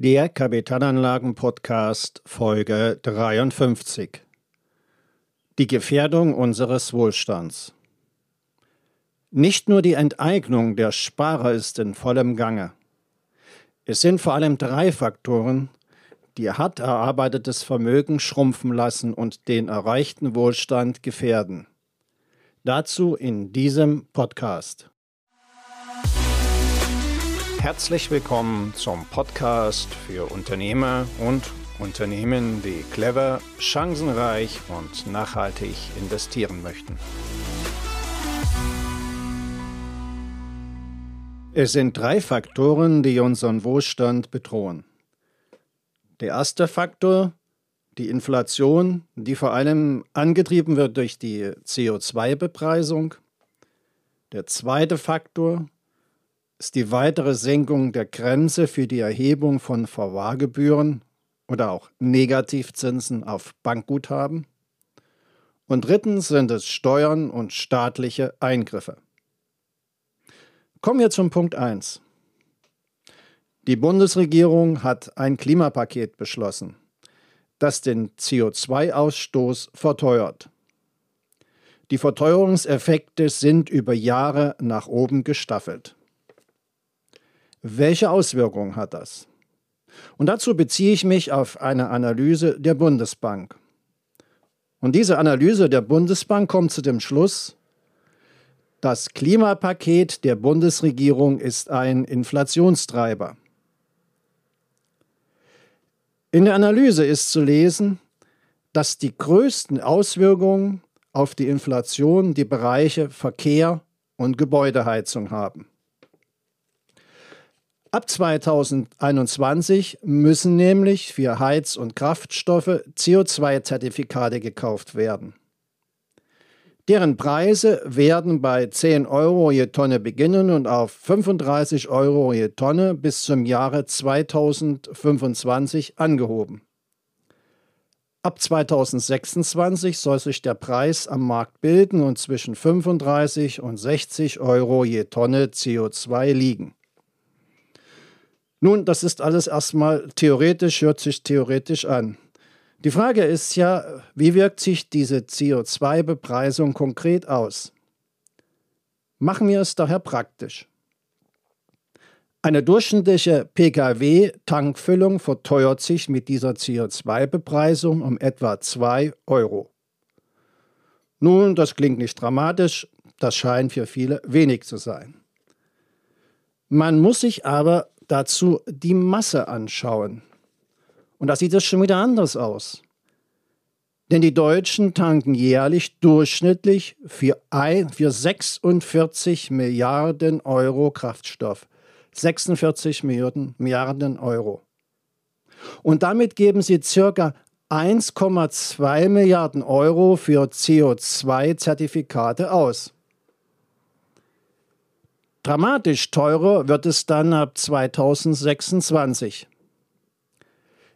Der Kapitalanlagen-Podcast Folge 53. Die Gefährdung unseres Wohlstands. Nicht nur die Enteignung der Sparer ist in vollem Gange. Es sind vor allem drei Faktoren, die hart erarbeitetes Vermögen schrumpfen lassen und den erreichten Wohlstand gefährden. Dazu in diesem Podcast. Herzlich willkommen zum Podcast für Unternehmer und Unternehmen, die clever, chancenreich und nachhaltig investieren möchten. Es sind drei Faktoren, die unseren Wohlstand bedrohen. Der erste Faktor, die Inflation, die vor allem angetrieben wird durch die CO2-Bepreisung. Der zweite Faktor, ist die weitere Senkung der Grenze für die Erhebung von Verwahrgebühren oder auch Negativzinsen auf Bankguthaben. Und drittens sind es Steuern und staatliche Eingriffe. Kommen wir zum Punkt 1. Die Bundesregierung hat ein Klimapaket beschlossen, das den CO2-Ausstoß verteuert. Die Verteuerungseffekte sind über Jahre nach oben gestaffelt. Welche Auswirkungen hat das? Und dazu beziehe ich mich auf eine Analyse der Bundesbank. Und diese Analyse der Bundesbank kommt zu dem Schluss, das Klimapaket der Bundesregierung ist ein Inflationstreiber. In der Analyse ist zu lesen, dass die größten Auswirkungen auf die Inflation die Bereiche Verkehr und Gebäudeheizung haben. Ab 2021 müssen nämlich für Heiz- und Kraftstoffe CO2-Zertifikate gekauft werden. Deren Preise werden bei 10 Euro je Tonne beginnen und auf 35 Euro je Tonne bis zum Jahre 2025 angehoben. Ab 2026 soll sich der Preis am Markt bilden und zwischen 35 und 60 Euro je Tonne CO2 liegen. Nun, das ist alles erstmal theoretisch, hört sich theoretisch an. Die Frage ist ja, wie wirkt sich diese CO2-Bepreisung konkret aus? Machen wir es daher praktisch. Eine durchschnittliche Pkw-Tankfüllung verteuert sich mit dieser CO2-Bepreisung um etwa 2 Euro. Nun, das klingt nicht dramatisch, das scheint für viele wenig zu sein. Man muss sich aber dazu die Masse anschauen. Und da sieht es schon wieder anders aus. Denn die Deutschen tanken jährlich durchschnittlich für, ein, für 46 Milliarden Euro Kraftstoff. 46 Milliarden, Milliarden Euro. Und damit geben sie circa 1,2 Milliarden Euro für CO2-Zertifikate aus. Dramatisch teurer wird es dann ab 2026.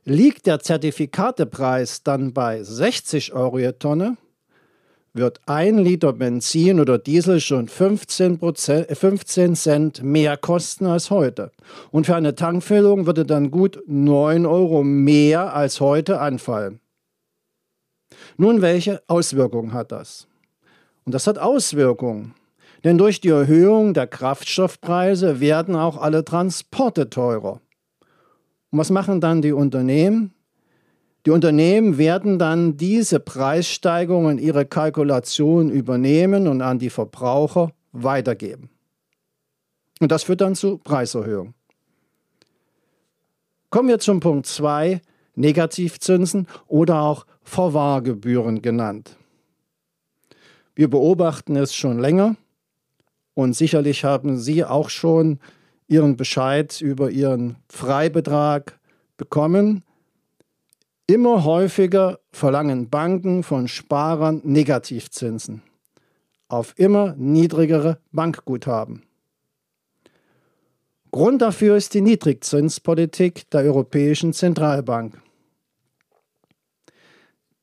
Liegt der Zertifikatepreis dann bei 60 Euro je Tonne, wird ein Liter Benzin oder Diesel schon 15, 15 Cent mehr kosten als heute. Und für eine Tankfüllung würde dann gut 9 Euro mehr als heute anfallen. Nun, welche Auswirkungen hat das? Und das hat Auswirkungen denn durch die Erhöhung der Kraftstoffpreise werden auch alle Transporte teurer. Und was machen dann die Unternehmen? Die Unternehmen werden dann diese Preissteigerungen in ihre Kalkulation übernehmen und an die Verbraucher weitergeben. Und das führt dann zu Preiserhöhungen. Kommen wir zum Punkt 2, Negativzinsen oder auch Verwahrgebühren genannt. Wir beobachten es schon länger. Und sicherlich haben Sie auch schon Ihren Bescheid über Ihren Freibetrag bekommen. Immer häufiger verlangen Banken von Sparern Negativzinsen auf immer niedrigere Bankguthaben. Grund dafür ist die Niedrigzinspolitik der Europäischen Zentralbank.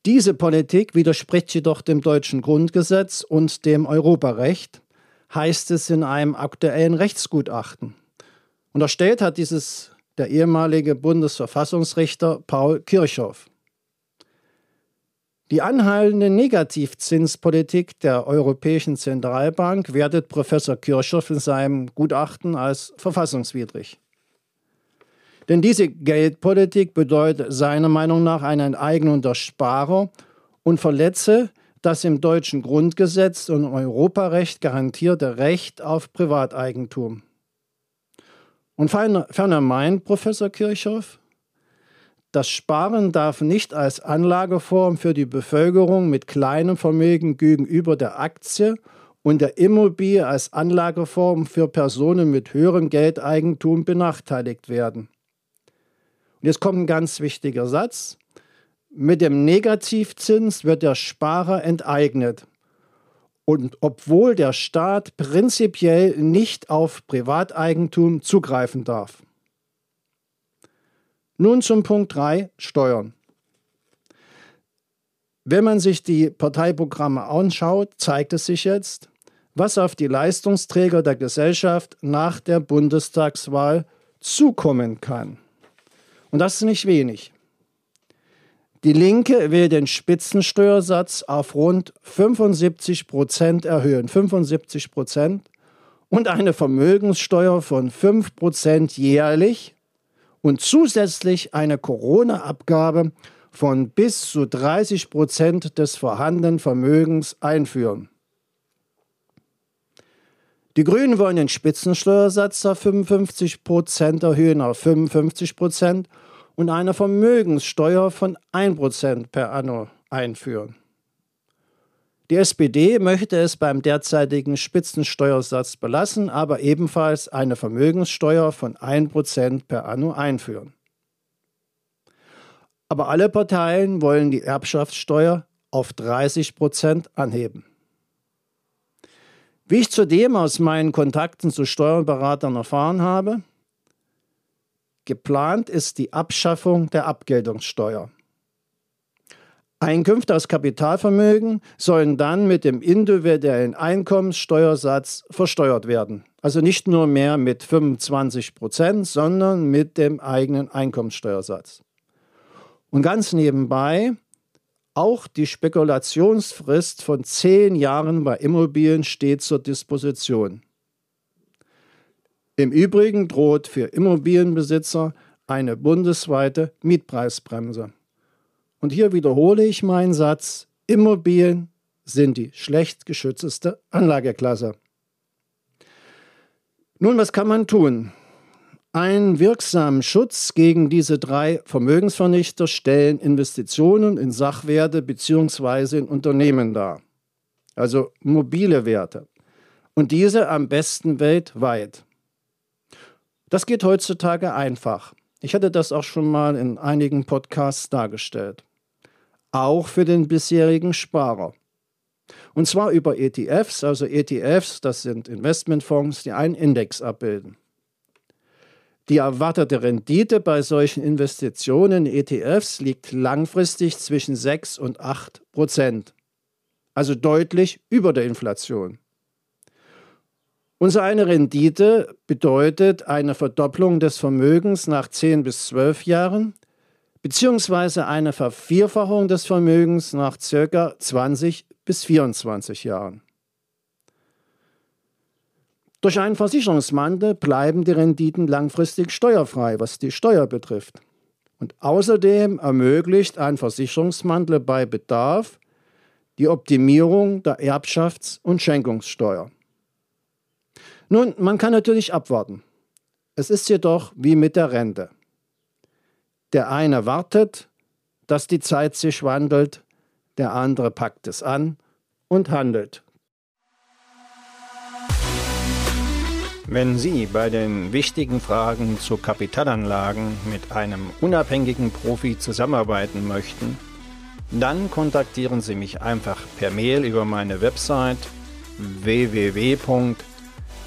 Diese Politik widerspricht jedoch dem deutschen Grundgesetz und dem Europarecht heißt es in einem aktuellen Rechtsgutachten. Unterstellt hat dieses der ehemalige Bundesverfassungsrichter Paul Kirchhoff. Die anhaltende Negativzinspolitik der Europäischen Zentralbank wertet Professor Kirchhoff in seinem Gutachten als verfassungswidrig. Denn diese Geldpolitik bedeutet seiner Meinung nach eine Enteignung der Sparer und verletze das im deutschen Grundgesetz und Europarecht garantierte Recht auf Privateigentum. Und ferner meint Professor Kirchhoff, das Sparen darf nicht als Anlageform für die Bevölkerung mit kleinem Vermögen gegenüber der Aktie und der Immobilie als Anlageform für Personen mit höherem Geldeigentum benachteiligt werden. Und jetzt kommt ein ganz wichtiger Satz. Mit dem Negativzins wird der Sparer enteignet. Und obwohl der Staat prinzipiell nicht auf Privateigentum zugreifen darf. Nun zum Punkt 3, Steuern. Wenn man sich die Parteiprogramme anschaut, zeigt es sich jetzt, was auf die Leistungsträger der Gesellschaft nach der Bundestagswahl zukommen kann. Und das ist nicht wenig. Die Linke will den Spitzensteuersatz auf rund 75 Prozent erhöhen, 75 Prozent, und eine Vermögenssteuer von 5 Prozent jährlich. Und zusätzlich eine Corona-Abgabe von bis zu 30 Prozent des vorhandenen Vermögens einführen. Die Grünen wollen den Spitzensteuersatz auf 55 Prozent erhöhen auf 55 Prozent und eine Vermögenssteuer von 1 Prozent per anno einführen. Die SPD möchte es beim derzeitigen Spitzensteuersatz belassen, aber ebenfalls eine Vermögenssteuer von 1 Prozent per anno einführen. Aber alle Parteien wollen die Erbschaftssteuer auf 30 Prozent anheben. Wie ich zudem aus meinen Kontakten zu Steuerberatern erfahren habe, geplant ist die Abschaffung der Abgeltungssteuer. Einkünfte aus Kapitalvermögen sollen dann mit dem individuellen Einkommenssteuersatz versteuert werden. Also nicht nur mehr mit 25 Prozent, sondern mit dem eigenen Einkommenssteuersatz. Und ganz nebenbei auch die Spekulationsfrist von zehn Jahren bei Immobilien steht zur Disposition. Im Übrigen droht für Immobilienbesitzer eine bundesweite Mietpreisbremse. Und hier wiederhole ich meinen Satz, Immobilien sind die schlecht geschützte Anlageklasse. Nun, was kann man tun? Einen wirksamen Schutz gegen diese drei Vermögensvernichter stellen Investitionen in Sachwerte bzw. in Unternehmen dar, also mobile Werte. Und diese am besten weltweit. Das geht heutzutage einfach. Ich hatte das auch schon mal in einigen Podcasts dargestellt. Auch für den bisherigen Sparer. Und zwar über ETFs, also ETFs, das sind Investmentfonds, die einen Index abbilden. Die erwartete Rendite bei solchen Investitionen in ETFs liegt langfristig zwischen 6 und 8 Prozent, also deutlich über der Inflation. Unsere eine Rendite bedeutet eine Verdopplung des Vermögens nach 10 bis 12 Jahren, beziehungsweise eine Vervierfachung des Vermögens nach ca. 20 bis 24 Jahren. Durch einen Versicherungsmantel bleiben die Renditen langfristig steuerfrei, was die Steuer betrifft. Und außerdem ermöglicht ein Versicherungsmantel bei Bedarf die Optimierung der Erbschafts- und Schenkungssteuer. Nun, man kann natürlich abwarten. Es ist jedoch wie mit der Rente. Der eine wartet, dass die Zeit sich wandelt, der andere packt es an und handelt. Wenn Sie bei den wichtigen Fragen zu Kapitalanlagen mit einem unabhängigen Profi zusammenarbeiten möchten, dann kontaktieren Sie mich einfach per Mail über meine Website